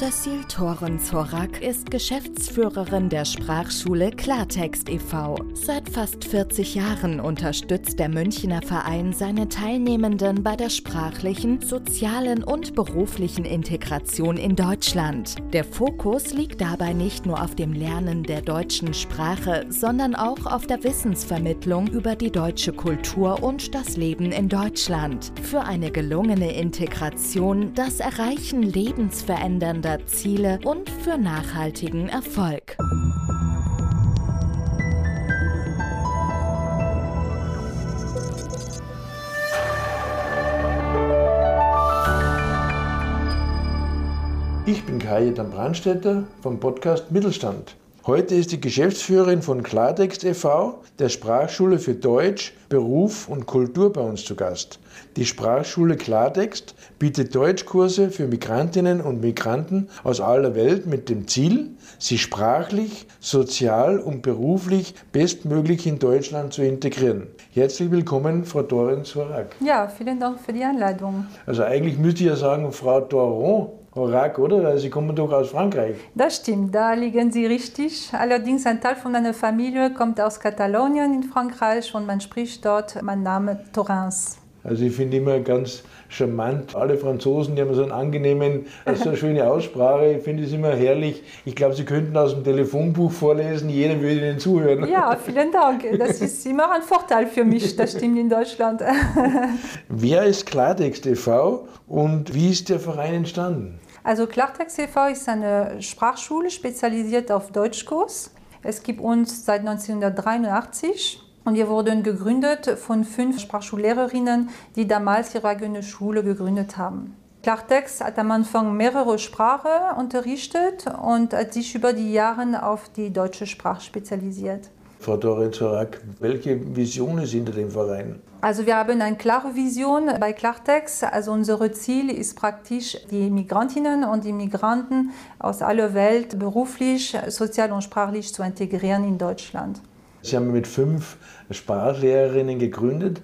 Cecil Thoren-Zorak ist Geschäftsführerin der Sprachschule Klartext e.V. Seit fast 40 Jahren unterstützt der Münchner Verein seine Teilnehmenden bei der sprachlichen, sozialen und beruflichen Integration in Deutschland. Der Fokus liegt dabei nicht nur auf dem Lernen der deutschen Sprache, sondern auch auf der Wissensvermittlung über die deutsche Kultur und das Leben in Deutschland. Für eine gelungene Integration, das Erreichen lebensverändernder unserer Ziele und für nachhaltigen Erfolg. Ich bin Kajetan Brandstätter vom Podcast Mittelstand. Heute ist die Geschäftsführerin von Klartext e.V., der Sprachschule für Deutsch, Beruf und Kultur bei uns zu Gast. Die Sprachschule Klartext bietet Deutschkurse für Migrantinnen und Migranten aus aller Welt mit dem Ziel, sie sprachlich, sozial und beruflich bestmöglich in Deutschland zu integrieren. Herzlich willkommen, Frau Dorin Sorak. Ja, vielen Dank für die Einladung. Also eigentlich müsste ich ja sagen, Frau Doron, Horak, oder? Weil Sie kommen doch aus Frankreich. Das stimmt, da liegen Sie richtig. Allerdings ein Teil von meiner Familie kommt aus Katalonien in Frankreich und man spricht dort meinen Namen Torrens. Also ich finde immer ganz charmant. Alle Franzosen, die haben so einen angenehmen, so eine schöne Aussprache. Ich finde es immer herrlich. Ich glaube, Sie könnten aus dem Telefonbuch vorlesen, jeder würde Ihnen zuhören. Ja, vielen Dank. Das ist immer ein Vorteil für mich, das stimmt in Deutschland. Wer ist Klartext e.V. und wie ist der Verein entstanden? Also Klartext e.V. ist eine Sprachschule spezialisiert auf Deutschkurs. Es gibt uns seit 1983 und wir wurden gegründet von fünf Sprachschullehrerinnen, die damals ihre eigene Schule gegründet haben. Klartext hat am Anfang mehrere Sprachen unterrichtet und hat sich über die Jahre auf die deutsche Sprache spezialisiert. Frau Dorenzorak, welche Visionen sind in dem Verein? Also wir haben eine klare Vision bei Klartext. Also unser Ziel ist praktisch, die Migrantinnen und die Migranten aus aller Welt beruflich, sozial und sprachlich zu integrieren in Deutschland. Sie haben mit fünf Sprachlehrerinnen gegründet.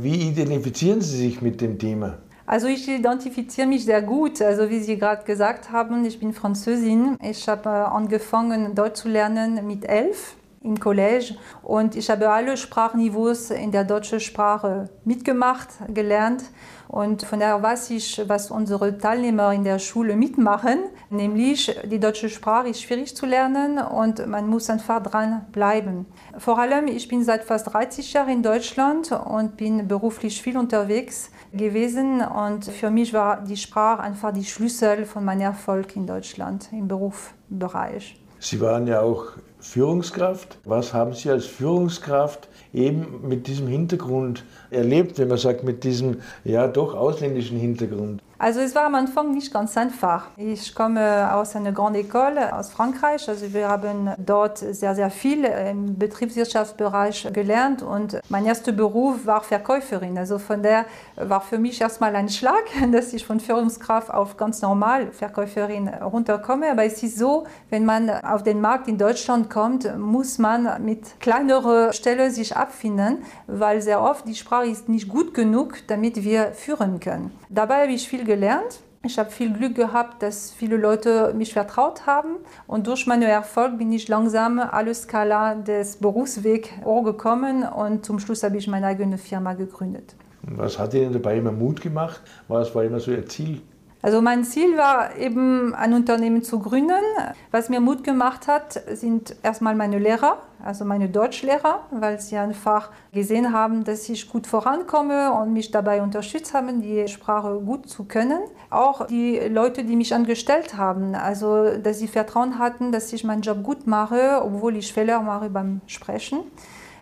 Wie identifizieren Sie sich mit dem Thema? Also ich identifiziere mich sehr gut. Also wie Sie gerade gesagt haben, ich bin Französin. Ich habe angefangen, Deutsch zu lernen mit elf im College und ich habe alle Sprachniveaus in der deutschen Sprache mitgemacht, gelernt und von daher weiß ich, was unsere Teilnehmer in der Schule mitmachen, nämlich die deutsche Sprache ist schwierig zu lernen und man muss einfach dran bleiben. Vor allem, ich bin seit fast 30 Jahren in Deutschland und bin beruflich viel unterwegs gewesen und für mich war die Sprache einfach die Schlüssel von meinem Erfolg in Deutschland im Berufsbereich. Sie waren ja auch Führungskraft. Was haben Sie als Führungskraft eben mit diesem Hintergrund erlebt, wenn man sagt, mit diesem ja doch ausländischen Hintergrund? Also es war am Anfang nicht ganz einfach. Ich komme aus einer Grande École aus Frankreich. Also wir haben dort sehr, sehr viel im Betriebswirtschaftsbereich gelernt und mein erster Beruf war Verkäuferin. Also von der war für mich erstmal ein Schlag, dass ich von Führungskraft auf ganz normal Verkäuferin runterkomme. Aber es ist so, wenn man auf den Markt in Deutschland kommt, muss man mit kleineren Stellen sich abfinden, weil sehr oft die Sprache ist nicht gut genug, damit wir führen können. Dabei habe ich viel gelernt. Ich habe viel Glück gehabt, dass viele Leute mich vertraut haben. Und durch meinen Erfolg bin ich langsam alle Skala des Berufswegs hochgekommen und zum Schluss habe ich meine eigene Firma gegründet. Was hat Ihnen dabei immer Mut gemacht? Was war immer so Ihr Ziel? Also mein Ziel war eben ein Unternehmen zu gründen. Was mir Mut gemacht hat, sind erstmal meine Lehrer, also meine Deutschlehrer, weil sie einfach gesehen haben, dass ich gut vorankomme und mich dabei unterstützt haben, die Sprache gut zu können. Auch die Leute, die mich angestellt haben, also dass sie Vertrauen hatten, dass ich meinen Job gut mache, obwohl ich Fehler mache beim Sprechen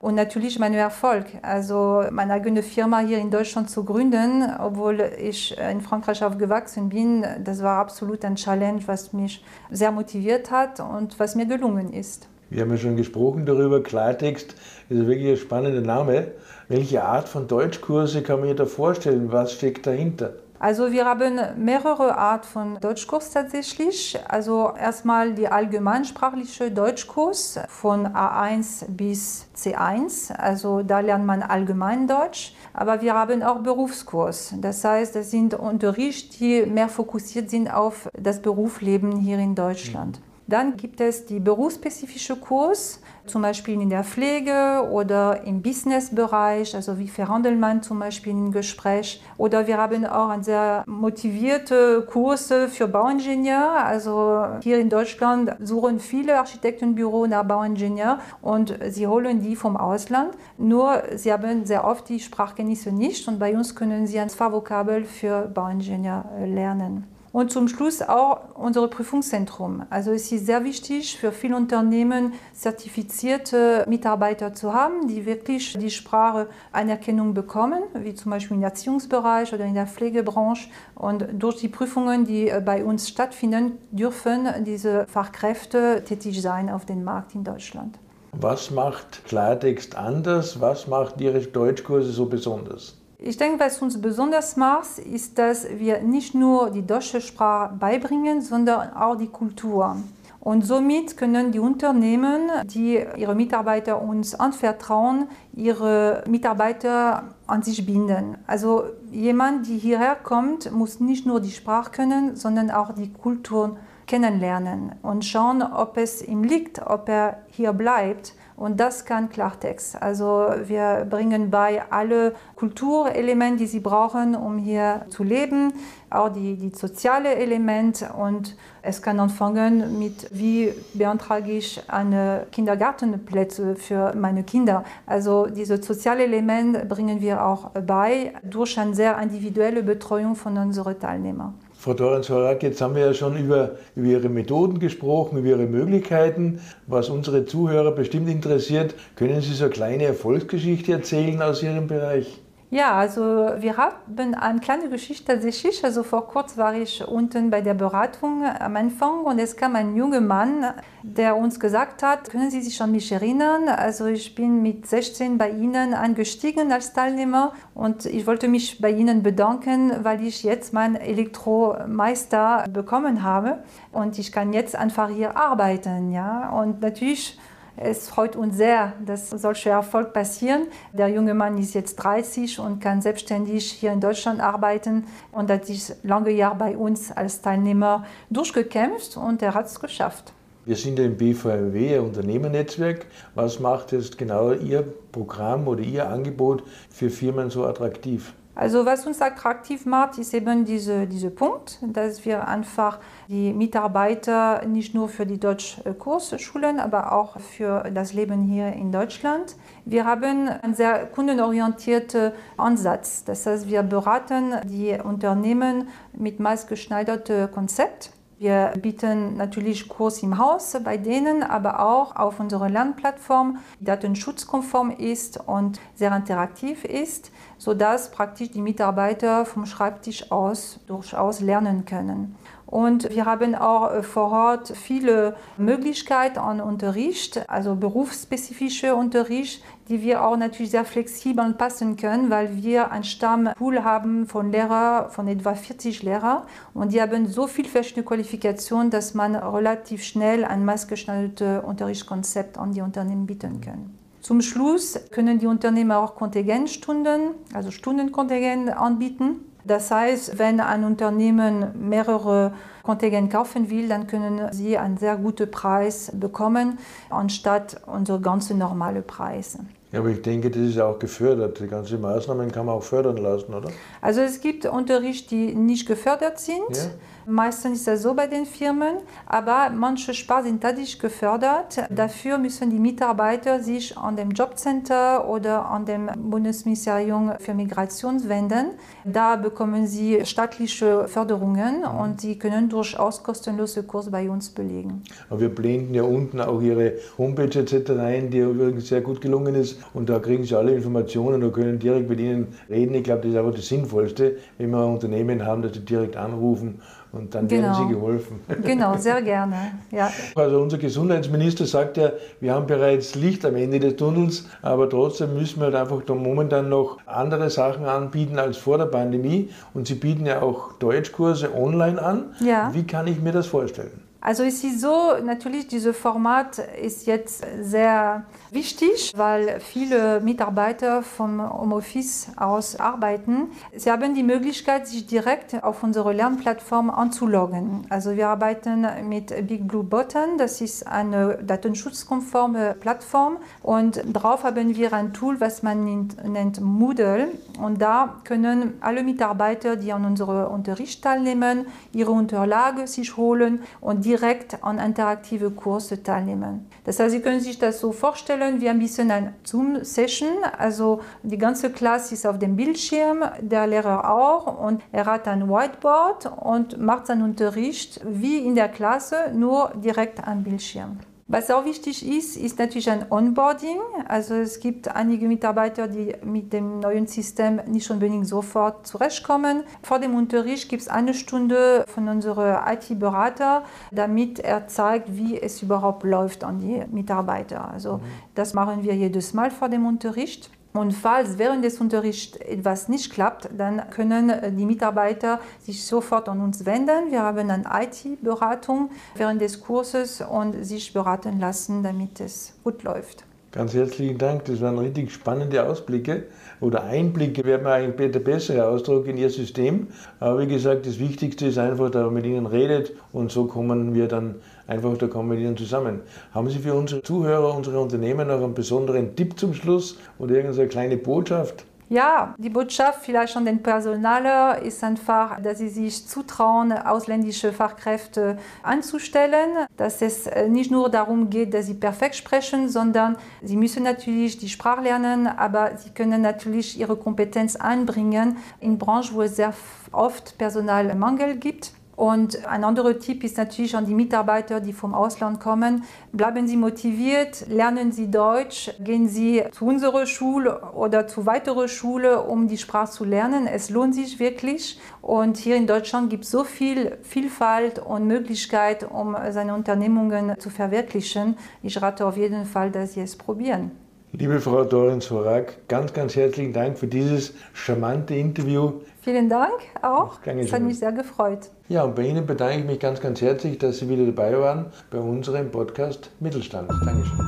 und natürlich mein Erfolg. Also meine eigene Firma hier in Deutschland zu gründen, obwohl ich in Frankreich aufgewachsen bin, das war absolut ein Challenge, was mich sehr motiviert hat und was mir gelungen ist. Wir haben ja schon gesprochen darüber, Klartext ist wirklich ein spannender Name. Welche Art von Deutschkurse kann man sich da vorstellen? Was steckt dahinter? Also wir haben mehrere Arten von Deutschkurs tatsächlich. Also erstmal die allgemeinsprachliche Deutschkurs von A1 bis C1. Also da lernt man allgemein Deutsch. Aber wir haben auch Berufskurs. Das heißt, das sind Unterricht, die mehr fokussiert sind auf das Berufsleben hier in Deutschland. Dann gibt es die berufsspezifische Kurs, zum Beispiel in der Pflege oder im Businessbereich, also wie verhandelt man zum Beispiel im Gespräch. Oder wir haben auch eine sehr motivierte Kurse für Bauingenieur. Also hier in Deutschland suchen viele Architektenbüros nach Bauingenieur und sie holen die vom Ausland. Nur sie haben sehr oft die Sprachkenntnisse nicht und bei uns können sie ein Fachvokabel für Bauingenieur lernen. Und zum Schluss auch unser Prüfungszentrum. Also es ist sehr wichtig für viele Unternehmen, zertifizierte Mitarbeiter zu haben, die wirklich die Sprache Anerkennung bekommen, wie zum Beispiel im Erziehungsbereich oder in der Pflegebranche. Und durch die Prüfungen, die äh, bei uns stattfinden, dürfen diese Fachkräfte tätig sein auf dem Markt in Deutschland. Was macht Klartext anders? Was macht Ihre Deutschkurse so besonders? Ich denke, was uns besonders macht, ist, dass wir nicht nur die deutsche Sprache beibringen, sondern auch die Kultur. Und somit können die Unternehmen, die ihre Mitarbeiter uns anvertrauen, ihre Mitarbeiter an sich binden. Also jemand, der hierher kommt, muss nicht nur die Sprache können, sondern auch die Kultur kennenlernen und schauen, ob es ihm liegt, ob er hier bleibt und das kann Klartext. Also wir bringen bei alle Kulturelemente, die sie brauchen, um hier zu leben, auch die, die soziale Elemente. Und es kann anfangen mit, wie beantrage ich eine Kindergartenplätze für meine Kinder. Also diese soziale Elemente bringen wir auch bei durch eine sehr individuelle Betreuung von unseren Teilnehmern. Frau Dorenz-Horak, jetzt haben wir ja schon über, über Ihre Methoden gesprochen, über Ihre Möglichkeiten. Was unsere Zuhörer bestimmt interessiert, können Sie so eine kleine Erfolgsgeschichte erzählen aus Ihrem Bereich? Ja, also wir haben eine kleine Geschichte tatsächlich. Also vor kurzem war ich unten bei der Beratung am Anfang und es kam ein junger Mann, der uns gesagt hat, können Sie sich an mich erinnern? Also ich bin mit 16 bei Ihnen angestiegen als Teilnehmer und ich wollte mich bei Ihnen bedanken, weil ich jetzt meinen Elektromeister bekommen habe und ich kann jetzt einfach hier arbeiten. Ja? Und natürlich es freut uns sehr, dass solcher Erfolg passieren. Der junge Mann ist jetzt 30 und kann selbstständig hier in Deutschland arbeiten und hat sich lange Jahre bei uns als Teilnehmer durchgekämpft und er hat es geschafft. Wir sind im BVMW, ein Unternehmernetzwerk. Was macht jetzt genau Ihr Programm oder Ihr Angebot für Firmen so attraktiv? Also was uns attraktiv macht, ist eben diese, dieser Punkt, dass wir einfach die Mitarbeiter nicht nur für die Deutschkurse schulen, aber auch für das Leben hier in Deutschland. Wir haben einen sehr kundenorientierten Ansatz. Das heißt, wir beraten die Unternehmen mit maßgeschneiderten Konzept. Wir bieten natürlich Kurs im Haus bei denen, aber auch auf unserer Lernplattform, die datenschutzkonform ist und sehr interaktiv ist, sodass praktisch die Mitarbeiter vom Schreibtisch aus durchaus lernen können. Und wir haben auch äh, vor Ort viele Möglichkeiten an Unterricht, also berufsspezifische Unterricht, die wir auch natürlich sehr flexibel anpassen können, weil wir einen Stammpool haben von Lehrern, von etwa 40 Lehrern. Und die haben so viel verschiedene Qualifikationen, dass man relativ schnell ein maßgeschneidertes Unterrichtskonzept an die Unternehmen bieten kann. Zum Schluss können die Unternehmen auch Kontingentstunden, also Stundenkontingent anbieten. Das heißt, wenn ein Unternehmen mehrere Kontingent kaufen will, dann können sie einen sehr guten Preis bekommen, anstatt unsere ganz normale Preise. Ja, aber ich denke, das ist auch gefördert. Die ganzen Maßnahmen kann man auch fördern lassen, oder? Also es gibt Unterricht, die nicht gefördert sind. Ja. Meistens ist das so bei den Firmen, aber manche Spar sind tatsächlich gefördert. Dafür müssen die Mitarbeiter sich an dem Jobcenter oder an dem Bundesministerium für Migration wenden. Da bekommen sie staatliche Förderungen mhm. und sie können durchaus kostenlose Kurse bei uns belegen. Aber wir blenden ja unten auch Ihre Homepage etc. ein, die übrigens sehr gut gelungen ist. Und da kriegen Sie alle Informationen und können direkt mit Ihnen reden. Ich glaube, das ist einfach das Sinnvollste, wenn wir ein Unternehmen haben, das Sie direkt anrufen und dann genau. werden Sie geholfen. Genau, sehr gerne. Ja. Also unser Gesundheitsminister sagt ja, wir haben bereits Licht am Ende des Tunnels, aber trotzdem müssen wir halt einfach da momentan noch andere Sachen anbieten als vor der Pandemie. Und Sie bieten ja auch Deutschkurse online an. Ja. Wie kann ich mir das vorstellen? Also es ist so, natürlich, dieses Format ist jetzt sehr wichtig, weil viele Mitarbeiter vom Homeoffice aus arbeiten. Sie haben die Möglichkeit, sich direkt auf unsere Lernplattform anzuloggen. Also wir arbeiten mit Big Blue Button, das ist eine datenschutzkonforme Plattform und darauf haben wir ein Tool, was man nennt Moodle und da können alle Mitarbeiter, die an unserem Unterricht teilnehmen, ihre Unterlage sich holen und direkt an interaktive Kurse teilnehmen. Das heißt, Sie können sich das so vorstellen wie ein bisschen eine Zoom-Session. Also die ganze Klasse ist auf dem Bildschirm, der Lehrer auch und er hat ein Whiteboard und macht seinen Unterricht wie in der Klasse, nur direkt am Bildschirm. Was auch wichtig ist, ist natürlich ein Onboarding. Also es gibt einige Mitarbeiter, die mit dem neuen System nicht unbedingt sofort zurechtkommen. Vor dem Unterricht gibt es eine Stunde von unserem IT-Berater, damit er zeigt, wie es überhaupt läuft an die Mitarbeiter. Also mhm. das machen wir jedes Mal vor dem Unterricht. Und falls während des Unterrichts etwas nicht klappt, dann können äh, die Mitarbeiter sich sofort an uns wenden. Wir haben eine IT-Beratung während des Kurses und sich beraten lassen, damit es gut läuft. Ganz herzlichen Dank. Das waren richtig spannende Ausblicke oder Einblicke, wäre mir eigentlich der bessere Ausdruck in Ihr System. Aber wie gesagt, das Wichtigste ist einfach, dass man mit Ihnen redet und so kommen wir dann einfach, da kommen zusammen. Haben Sie für unsere Zuhörer, unsere Unternehmen noch einen besonderen Tipp zum Schluss oder irgendeine kleine Botschaft? Ja, die Botschaft vielleicht an den Personaler ist einfach, dass sie sich zutrauen, ausländische Fachkräfte anzustellen, dass es äh, nicht nur darum geht, dass sie perfekt sprechen, sondern sie müssen natürlich die Sprache lernen, aber sie können natürlich ihre Kompetenz einbringen in Branchen, wo es sehr oft Personalmangel gibt. Und ein anderer Tipp ist natürlich an die Mitarbeiter, die vom Ausland kommen. Bleiben Sie motiviert, lernen Sie Deutsch, gehen Sie zu unserer Schule oder zu weiterer Schule, um die Sprache zu lernen. Es lohnt sich wirklich. Und hier in Deutschland gibt es so viel Vielfalt und Möglichkeit, um seine Unternehmungen zu verwirklichen. Ich rate auf jeden Fall, dass Sie es probieren. Liebe Frau Dorin Sorak, ganz, ganz herzlichen Dank für dieses charmante Interview. Vielen Dank auch. Es hat mich sehr gefreut. Ja, und bei Ihnen bedanke ich mich ganz, ganz herzlich, dass Sie wieder dabei waren bei unserem Podcast Mittelstand. Dankeschön.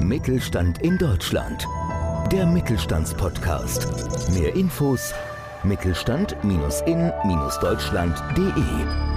Mittelstand in Deutschland. Der Mittelstandspodcast. Mehr Infos mittelstand-in-deutschland.de